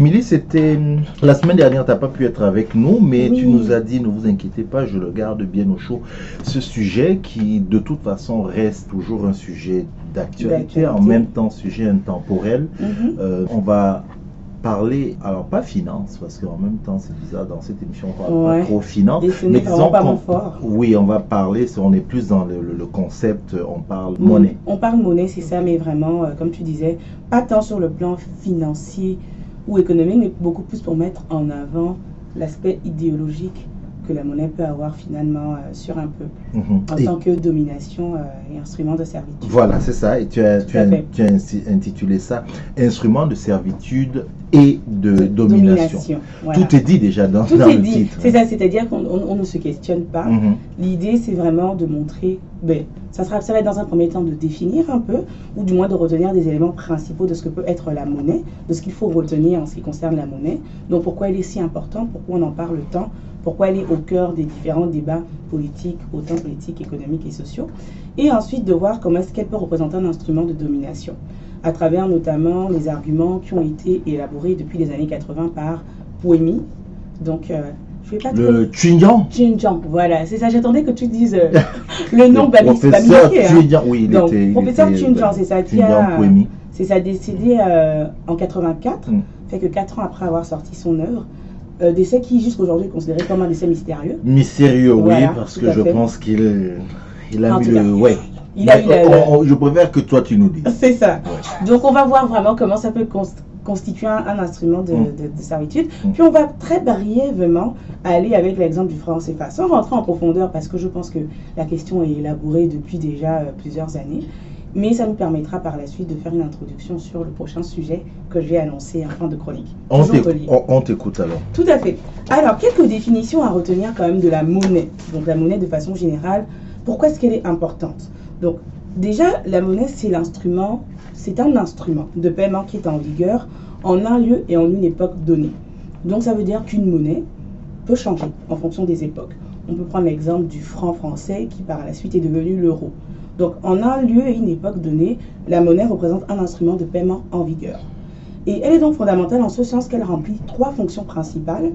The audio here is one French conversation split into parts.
Émilie, c'était la semaine dernière, tu n'as pas pu être avec nous, mais tu nous as dit, ne vous inquiétez pas, je le garde bien au chaud. Ce sujet qui, de toute façon, reste toujours un sujet d'actualité, en même temps sujet intemporel. Mhm. Euh, on va parler, alors pas finance, parce qu'en même temps c'est bizarre dans cette émission, on va pas trop finance, mais disons pas fort. oui, on va parler, on est plus dans le, concept, on parle monnaie. On parle monnaie, c'est ça, mais vraiment, euh, comme tu disais, pas tant sur le plan financier ou économique, mais beaucoup plus pour mettre en avant l'aspect idéologique que la monnaie peut avoir finalement euh, sur un peuple mhm. en tant que domination euh, et instrument de servitude. Voilà, c'est ça. Et tu as, tu, as, tu as, intitulé ça Instrument de servitude et de domination. Tout est dit déjà dans, Tout est dit. C'est ça, c'est-à-dire qu'on ne se questionne pas. Mhm. L'idée, c'est vraiment de montrer, ben, ça, sera, ça va être dans un premier temps de définir un peu, ou du moins de retenir des éléments principaux de ce que peut être la monnaie, de ce qu'il faut retenir en ce qui concerne la monnaie. Donc pourquoi elle est si importante, pourquoi on en parle tant, pourquoi elle est au cœur des différents débats politiques, autant politiques, économiques et sociaux. Et ensuite de voir comment est-ce qu'elle peut représenter un instrument de domination à travers notamment les arguments qui ont été élaborés depuis les années 80 par Poemi. Donc, euh, je vais pas Le Xinjiang Xinjiang, voilà, c'est ça. J'attendais que tu dises euh, le nom le Professeur Xinjiang, oui, il Donc, était. Professeur Xinjiang, c'est ça, qui a. C'est ça, décédé euh, en 84, mm. fait que 4 ans après avoir sorti son œuvre. Décès qui, jusqu'aujourd'hui, est considéré comme un décès mystérieux. Mystérieux, oui, parce que je pense qu'il il a eu le. Ouais. Il je préfère que toi tu nous dises. C'est ça. Donc on va voir vraiment comment ça peut constituer un, instrument de, mm. servitude. Mm. Puis on va très brièvement aller avec l'exemple du franc CFA, sans rentrer en profondeur parce que je pense que la question est élaborée depuis déjà euh, plusieurs années. Mais ça nous permettra par la suite de faire une introduction sur le prochain sujet que je vais annoncer en fin de chronique. On t'écoute alors. Tout à fait. Alors, quelques définitions à retenir quand même de la monnaie. Donc la monnaie de façon générale, pourquoi est-ce qu'elle est importante? Donc, déjà, la monnaie, c'est l'instrument, c'est un instrument de paiement qui est en vigueur en un lieu et en une époque donnée. Donc, ça veut dire qu'une monnaie peut changer en fonction des époques. On peut prendre l'exemple du franc français qui, par la suite, est devenu l'euro. Donc, en un lieu et une époque donnée, la monnaie représente un instrument de paiement en vigueur. Et elle est donc fondamentale en ce sens qu'elle remplit trois fonctions principales,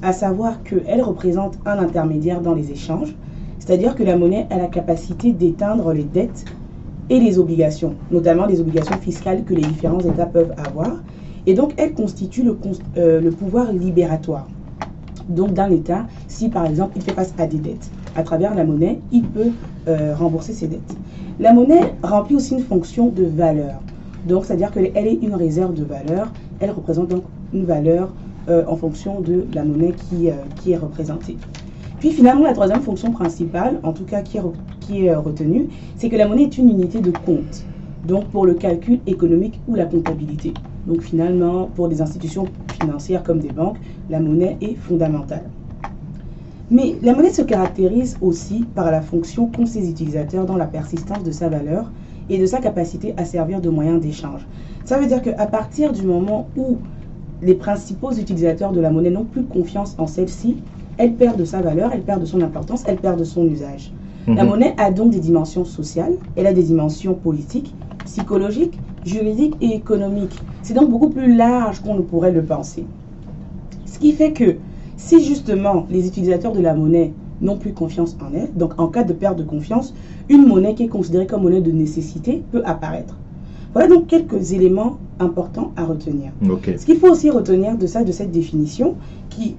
à savoir qu'elle représente un intermédiaire dans les échanges, c'est-à-dire que la monnaie a la capacité d'éteindre les dettes et les obligations, notamment les obligations fiscales que les différents États peuvent avoir. Et donc, elle constitue le, euh, pouvoir libératoire. Donc, d'un État, si par exemple il fait face à des dettes, à travers la monnaie, il peut euh, rembourser ses dettes. La monnaie remplit aussi une fonction de valeur. Donc, c'est-à-dire qu'elle est une réserve de valeur. Elle représente donc une valeur euh, en fonction de la monnaie qui, qui est représentée. Puis finalement, la troisième fonction principale, en tout cas qui est, euh, retenue, c'est que la monnaie est une unité de compte, donc pour le calcul économique ou la comptabilité. Donc finalement, pour des institutions financières comme des banques, la monnaie est fondamentale. Mais la monnaie se caractérise aussi par la fonction qu'ont ses utilisateurs dans la persistance de sa valeur et de sa capacité à servir de moyen d'échange. Ça veut dire qu'à partir du moment où les principaux utilisateurs de la monnaie n'ont plus confiance en celle-ci, elle perd de sa valeur, elle perd de son importance, elle perd de son usage. La mhm. monnaie a donc des dimensions sociales, elle a des dimensions politiques, psychologiques, juridiques et économiques. C'est donc beaucoup plus large qu'on ne pourrait le penser. Ce qui fait que si justement les utilisateurs de la monnaie n'ont plus confiance en elle, donc en cas de perte de confiance, une monnaie qui est considérée comme monnaie de nécessité peut apparaître. Voilà donc quelques éléments importants à retenir. Ce qu'il faut aussi retenir de ça, de cette définition, qui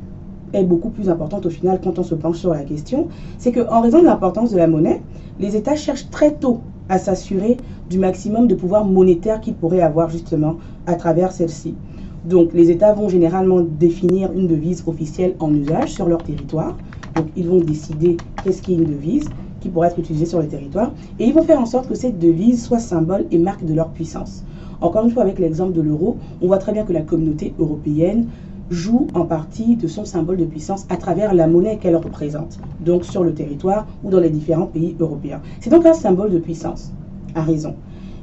est beaucoup plus importante au final quand on se penche sur la question, c'est qu'en raison de l'importance de la monnaie, les États cherchent très tôt à s'assurer du maximum de pouvoir monétaire qu'ils pourraient avoir justement à travers celle-ci. Donc les États vont généralement définir une devise officielle en usage sur leur territoire. Donc ils vont décider qu'est-ce qui est une devise qui pourrait être utilisée sur le territoire. Et ils vont faire en sorte que cette devise soit symbole et marque de leur puissance. Encore une fois, avec l'exemple de l'euro, on voit très bien que la communauté européenne joue en partie de son symbole de puissance à travers la monnaie qu'elle représente, donc sur le territoire ou dans les différents pays européens. C'est donc un symbole de puissance, à raison.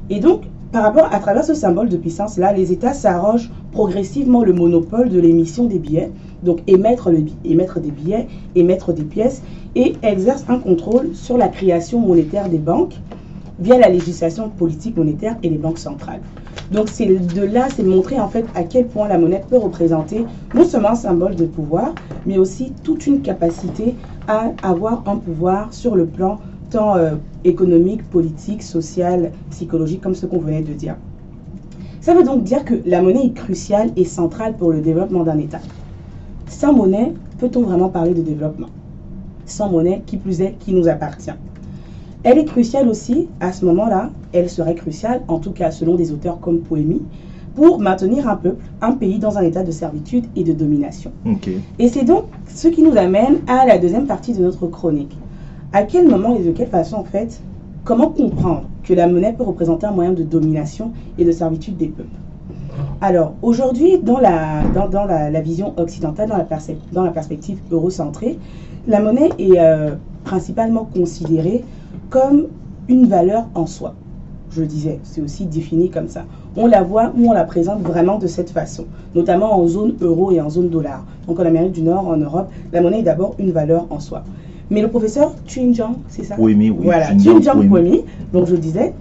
Et donc, par rapport à travers ce symbole de puissance-là, les États s'arrogent progressivement le monopole de l'émission des billets, donc émettre, le, émettre des billets, émettre des pièces, et exercent un contrôle sur la création monétaire des banques via la législation politique monétaire et les banques centrales. Donc c'est de là, c'est montrer en fait à quel point la monnaie peut représenter non seulement un symbole de pouvoir, mais aussi toute une capacité à avoir un pouvoir sur le plan tant euh, économique, politique, social, psychologique, comme ce qu'on venait de dire. Ça veut donc dire que la monnaie est cruciale et centrale pour le développement d'un État. Sans monnaie, peut-on vraiment parler de développement? Sans monnaie, qui plus est, qui nous appartient? Elle est cruciale aussi, à ce moment-là, elle serait cruciale, en tout cas selon des auteurs comme Poémie, pour maintenir un peuple, un pays dans un état de servitude et de domination. Et c'est donc ce qui nous amène à la deuxième partie de notre chronique. À quel moment et de quelle façon, en fait, comment comprendre que la monnaie peut représenter un moyen de domination et de servitude des peuples? Alors, aujourd'hui, dans, la, dans, la, vision occidentale, dans la, dans la perspective eurocentrée, la monnaie est euh, principalement considérée comme une valeur en soi. Je le disais, c'est aussi défini comme ça. On la voit ou on la présente vraiment de cette façon, notamment en zone euro et en zone dollar. Donc en Amérique du Nord, en Europe, la monnaie est d'abord une valeur en soi. Mais le professeur Chun-Jang, c'est ça? Oui, oui. Voilà, Chun-Jang donc je disais,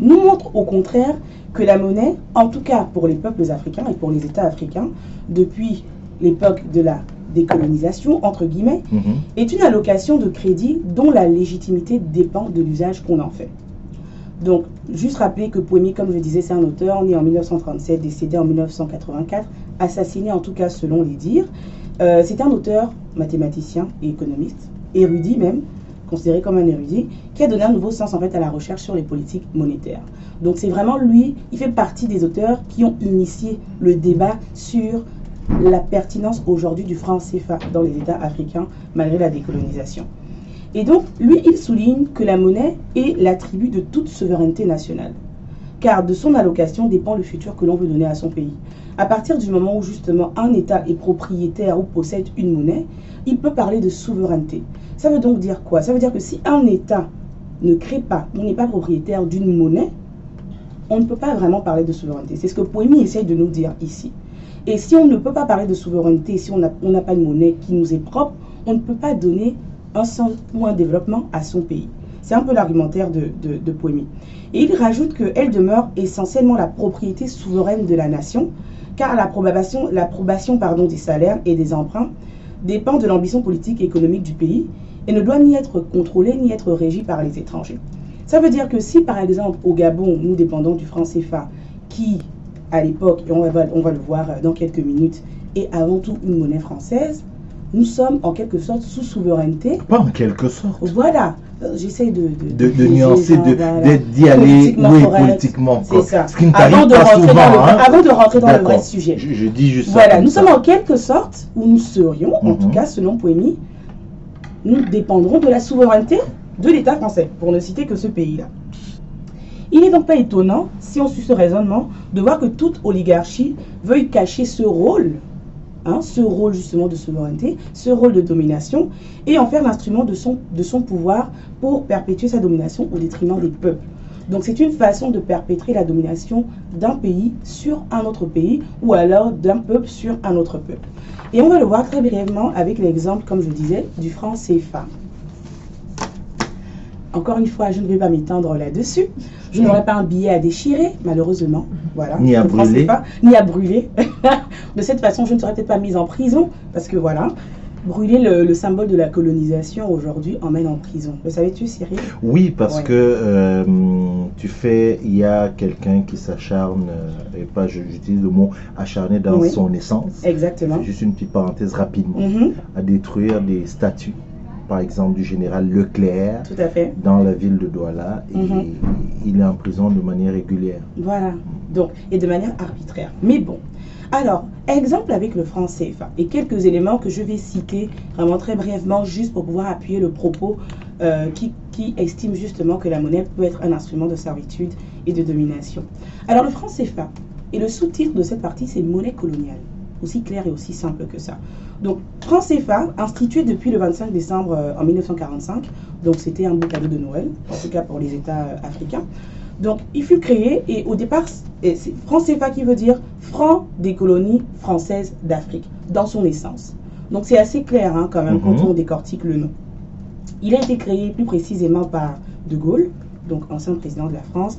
nous montre au contraire que la monnaie, en tout cas pour les peuples africains et pour les États africains, depuis l'époque de la décolonisation, entre guillemets, mhm. est une allocation de crédit dont la légitimité dépend de l'usage qu'on en fait. Donc, juste rappeler que Poemi, comme je disais, c'est un auteur né en 1937, décédé en 1984, assassiné en tout cas selon les dires. Euh, c'est un auteur mathématicien et économiste, érudit même, considéré comme un érudit, qui a donné un nouveau sens en fait à la recherche sur les politiques monétaires. Donc c'est vraiment lui, il fait partie des auteurs qui ont initié le débat sur la pertinence aujourd'hui du franc CFA dans les États africains malgré la décolonisation. Et donc, lui, il souligne que la monnaie est l'attribut de toute souveraineté nationale, car de son allocation dépend le futur que l'on veut donner à son pays. À partir du moment où justement un État est propriétaire ou possède une monnaie, il peut parler de souveraineté. Ça veut donc dire quoi? Ça veut dire que si un État ne crée pas, n'est pas propriétaire d'une monnaie, on ne peut pas vraiment parler de souveraineté. C'est ce que Poémie essaye de nous dire ici. Et si on ne peut pas parler de souveraineté, si on n'a pas de monnaie qui nous est propre, on ne peut pas donner un sens ou un développement à son pays. C'est un peu l'argumentaire de, de, Poémie. Et il rajoute qu'elle demeure essentiellement la propriété souveraine de la nation, car l'approbation des salaires et des emprunts dépend de l'ambition politique et économique du pays et ne doit ni être contrôlée ni être régie par les étrangers. Ça veut dire que si, par exemple, au Gabon, nous dépendons du franc CFA, qui, à l'époque, et on va, on va le voir dans quelques minutes, est avant tout une monnaie française, nous sommes en quelque sorte sous souveraineté. Pas en quelque sorte. Voilà. Euh, j'essaie de, de, de, nuancer, d'y aller oui, politiquement. C'est ça. Ce qui ne avant, de pas souvent, hein. avant de rentrer dans le vrai sujet. Je, dis juste Voilà, nous sommes en quelque sorte, où nous serions, en tout mhm. cas selon Poémie, nous dépendrons de la souveraineté de l'État français, pour ne citer que ce pays-là. Il n'est donc pas étonnant, si on suit ce raisonnement, de voir que toute oligarchie veuille cacher ce rôle Hein, ce rôle justement de souveraineté, ce rôle de domination, et en faire l'instrument de son, pouvoir pour perpétuer sa domination au détriment des peuples. Donc c'est une façon de perpétrer la domination d'un pays sur un autre pays, ou alors d'un peuple sur un autre peuple. Et on va le voir très brièvement avec l'exemple, comme je disais, du franc CFA. Encore une fois, je ne vais pas m'étendre là-dessus. Je n'aurai pas un billet à déchirer, malheureusement. Voilà. Ni à brûler. ni à brûler. de cette façon, je ne serais peut-être pas mise en prison, parce que voilà. Brûler le, symbole de la colonisation aujourd'hui emmène en prison. Le savais-tu, Cyril? Oui, parce que euh, tu fais, il y a quelqu'un qui s'acharne, euh, et pas j'utilise le mot acharné dans son essence. Exactement. Juste une petite parenthèse rapidement. Mm-hmm. À détruire des statues par exemple du général Leclerc Tout à fait. dans la ville de Douala et mhm. il est en prison de manière régulière. Voilà, donc, et de manière arbitraire. Mais bon, alors, exemple avec le franc CFA et quelques éléments que je vais citer vraiment très brièvement juste pour pouvoir appuyer le propos euh, qui, qui estime justement que la monnaie peut être un instrument de servitude et de domination. Alors, le franc CFA et le sous-titre de cette partie, c'est monnaie coloniale aussi clair et aussi simple que ça. Donc, franc CFA, institué depuis le 25 décembre euh, en 1945, donc c'était un beau cadeau de Noël, en tout cas pour les États euh, africains. Donc, il fut créé et au départ, c'est franc CFA qui veut dire franc des colonies françaises d'Afrique, dans son essence. Donc, c'est assez clair hein, quand même quand mhm. on décortique le nom. Il a été créé plus précisément par De Gaulle, donc ancien président de la France,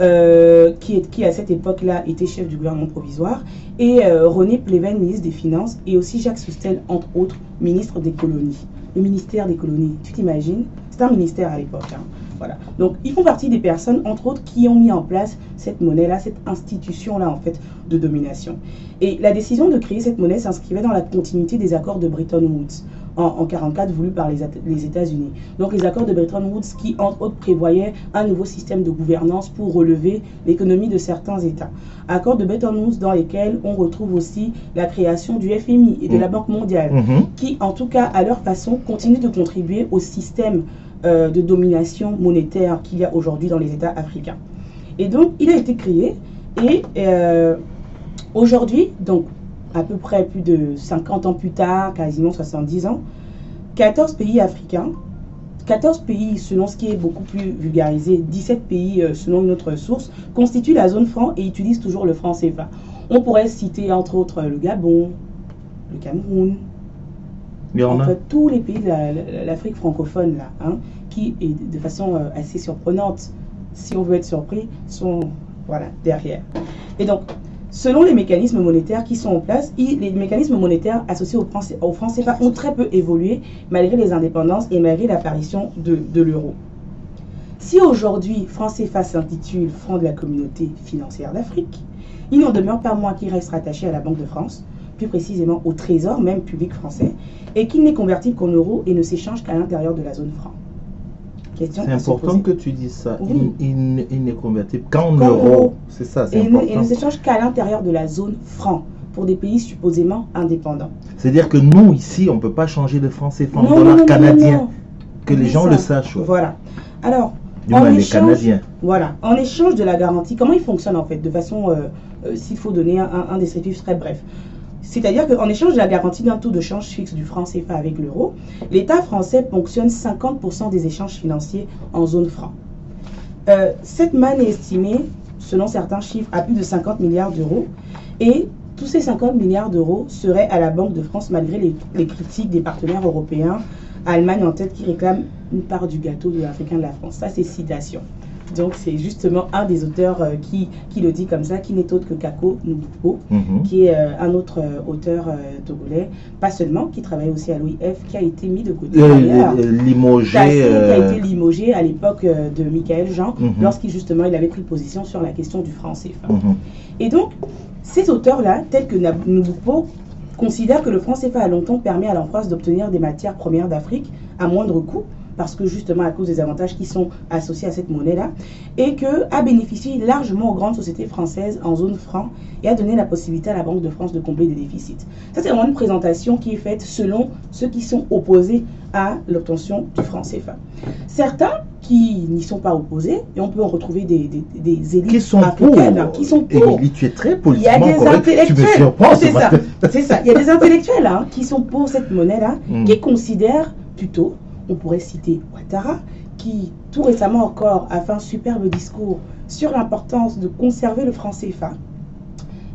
euh, qui, est, qui à cette époque-là était chef du gouvernement provisoire, et euh, René Pleven, ministre des Finances, et aussi Jacques Soustel, entre autres, ministre des colonies. Le ministère des colonies, tu t'imagines? C'est un ministère à l'époque. Hein. Voilà. Donc, ils font partie des personnes, entre autres, qui ont mis en place cette monnaie-là, cette institution-là, en fait, de domination. Et la décision de créer cette monnaie s'inscrivait dans la continuité des accords de Bretton Woods en 1944 voulus par les, les États-Unis. Donc, les accords de Bretton Woods qui, entre autres, prévoyaient un nouveau système de gouvernance pour relever l'économie de certains États. Accords de Bretton Woods dans lesquels on retrouve aussi la création du FMI et de la mmh. Banque mondiale, mmh. qui, en tout cas, à leur façon, continuent de contribuer au système euh, de domination monétaire qu'il y a aujourd'hui dans les États africains. Et donc, il a été créé et euh, aujourd'hui, donc à peu près plus de 50 ans plus tard, quasiment 70 ans, 14 pays africains, 14 pays selon ce qui est beaucoup plus vulgarisé, 17 pays euh, selon une autre source, constituent la zone franc et utilisent toujours le franc CFA. On pourrait citer entre autres le Gabon, le Cameroun, en fait, tous les pays de l'Afrique francophone, là, hein, qui, est de façon euh, assez surprenante, si on veut être surpris, sont voilà, derrière. Et donc, selon les mécanismes monétaires qui sont en place, les mécanismes monétaires associés au franc, CFA ont très peu évolué malgré les indépendances et malgré l'apparition de, de l'euro. Si aujourd'hui franc CFA s'intitule Franc de la communauté financière d'Afrique, il n'en demeure pas moins qu'il reste rattaché à la Banque de France, plus précisément au Trésor, même public français, et qu'il n'est convertible qu'en euros et ne s'échange qu'à l'intérieur de la zone franc. C'est important que tu dises ça. Il, n'est convertible qu'en euros. C'est ça, c'est important. Et ne s'échange qu'à l'intérieur de la zone franc pour des pays supposément indépendants. C'est-à-dire que nous, ici, on ne peut pas changer de franc CFA en dollars canadiens. Que les gens le sachent. Voilà. Alors, en échange, voilà, en échange de la garantie, comment il fonctionne en fait De façon, euh, euh, s'il faut donner un, un descriptif très bref. C'est-à-dire qu'en échange de la garantie d'un taux de change fixe du franc CFA avec l'euro, l'État français ponctionne 50% des échanges financiers en zone franc. Euh, cette manne est estimée, selon certains chiffres, à plus de 50 milliards d'euros. Et tous ces 50 milliards d'euros seraient à la Banque de France malgré les, critiques des partenaires européens, Allemagne en tête qui réclame une part du gâteau de l'Africain de la France. Ça, c'est citation. Donc c'est justement un des auteurs euh, qui, qui, le dit comme ça, qui n'est autre que Kako Nubukpo, mhm. qui est euh, un autre euh, auteur togolais, pas seulement, qui travaille aussi à l'OIF, qui a été mis de côté. limogé. Qui a été limogé à l'époque de Michael Jean, mhm. lorsqu'il justement il avait pris position sur la question du franc CFA. Mhm. Et donc, ces auteurs-là, tels que Nubukpo, considèrent que le franc CFA a longtemps permis à l'enfance d'obtenir des matières premières d'Afrique à moindre coût parce que justement à cause des avantages qui sont associés à cette monnaie-là, et que a bénéficié largement aux grandes sociétés françaises en zone franc et a donné la possibilité à la Banque de France de combler des déficits. Ça, c'est vraiment une présentation qui est faite selon ceux qui sont opposés à l'obtention du franc CFA. Certains qui n'y sont pas opposés, et on peut en retrouver des, des, élites qui sont africaines pour. qui sont pour. tu es très politiquement Il y a des intellectuels, c'est ça, c'est ça. Il y a des intellectuels hein, qui sont pour cette monnaie-là, hmm. qui considèrent plutôt on pourrait citer Ouattara, qui tout récemment encore a fait un superbe discours sur l'importance de conserver le franc CFA.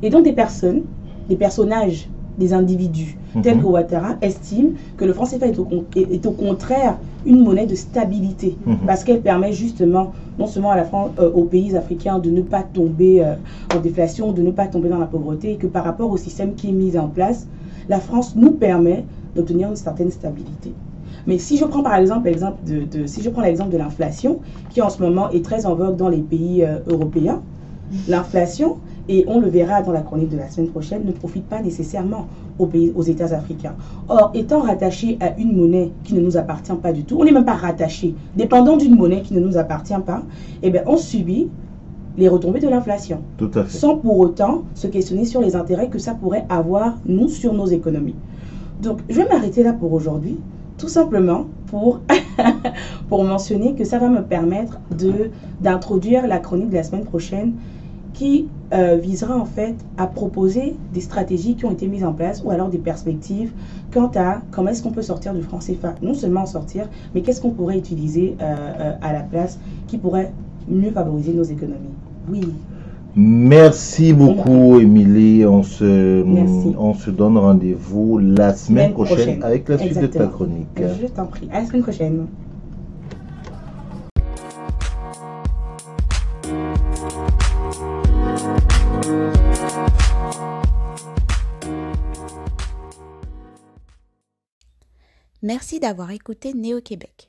Et donc des personnes, des personnages, des individus, tels mhm. que Ouattara, estiment que le franc CFA est au, contraire une monnaie de stabilité, mhm. parce qu'elle permet justement non seulement à la France, euh, aux pays africains de ne pas tomber euh, en déflation, de ne pas tomber dans la pauvreté, et que par rapport au système qui est mis en place, la France nous permet d'obtenir une certaine stabilité. Mais si je prends par exemple l'exemple de, si je prends l'exemple de l'inflation, qui en ce moment est très en vogue dans les pays euh, européens, l'inflation, et on le verra dans la chronique de la semaine prochaine, ne profite pas nécessairement aux, pays, aux États africains. Or, étant rattaché à une monnaie qui ne nous appartient pas du tout, on n'est même pas rattaché, dépendant d'une monnaie qui ne nous appartient pas, eh bien, on subit les retombées de l'inflation. Tout à fait. Sans pour autant se questionner sur les intérêts que ça pourrait avoir, nous, sur nos économies. Donc, je vais m'arrêter là pour aujourd'hui tout simplement pour, pour mentionner que ça va me permettre d'introduire la chronique de la semaine prochaine qui euh, visera en fait à proposer des stratégies qui ont été mises en place ou alors des perspectives quant à comment est-ce qu'on peut sortir du franc CFA. Non seulement en sortir, mais qu'est-ce qu'on pourrait utiliser euh, euh, à la place qui pourrait mieux favoriser nos économies. Oui. Merci beaucoup, Émilie. On se, donne rendez-vous la semaine, prochaine, avec la suite de ta chronique. Je t'en prie. À la semaine prochaine. Merci d'avoir écouté Néo-Québec.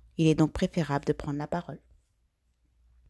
Il est donc préférable de prendre la parole.